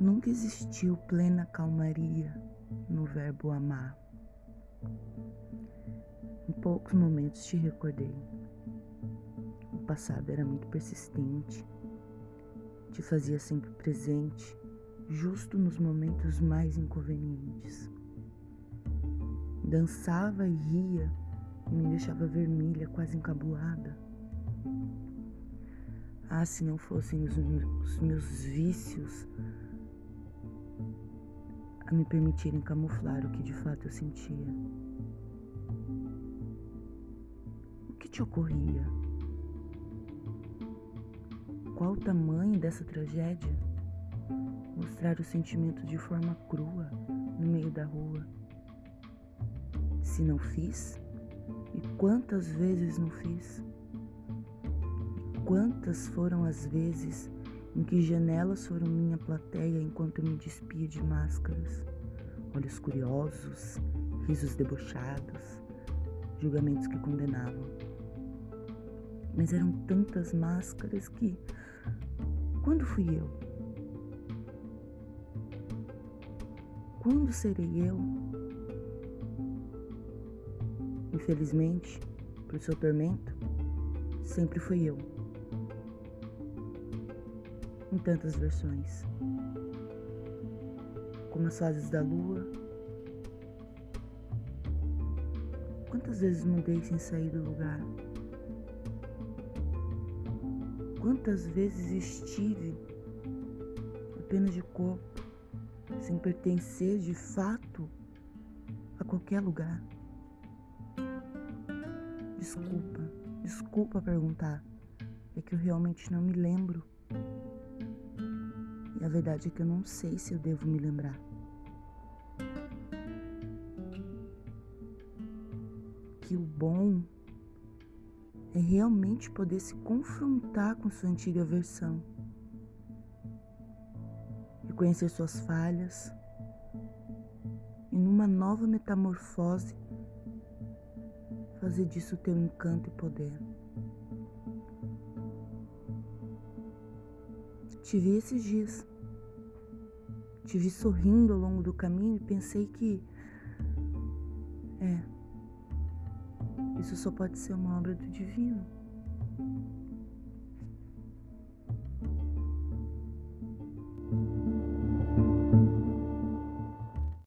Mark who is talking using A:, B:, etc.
A: Nunca existiu plena calmaria no verbo amar. Em poucos momentos te recordei. O passado era muito persistente, te fazia sempre presente, justo nos momentos mais inconvenientes. Dançava e ria e me deixava vermelha, quase encabulada. Ah, se não fossem os, meus vícios a me permitirem camuflar o que de fato eu sentia. O que te ocorria? Qual o tamanho dessa tragédia? Mostrar o sentimento de forma crua no meio da rua. Se não fiz, e quantas vezes não fiz? E quantas foram as vezes em que janelas foram minha plateia enquanto me despia de máscaras, olhos curiosos, risos debochados, julgamentos que condenavam. Mas eram tantas máscaras que. Quando fui eu? Quando serei eu? Infelizmente, para o seu tormento, sempre fui eu em tantas versões, como as fases da lua. Quantas vezes mudei sem sair do lugar? Quantas vezes estive apenas de corpo, sem pertencer de fato a qualquer lugar? Desculpa, desculpa perguntar, é que eu realmente não me lembro. E a verdade é que eu não sei se eu devo me lembrar. Que o bom é realmente poder se confrontar com sua antiga versão, reconhecer suas falhas e, numa nova metamorfose, fazer disso teu encanto e poder. Te vi esses dias. Te vi sorrindo ao longo do caminho e pensei que. É. Isso só pode ser uma obra do divino.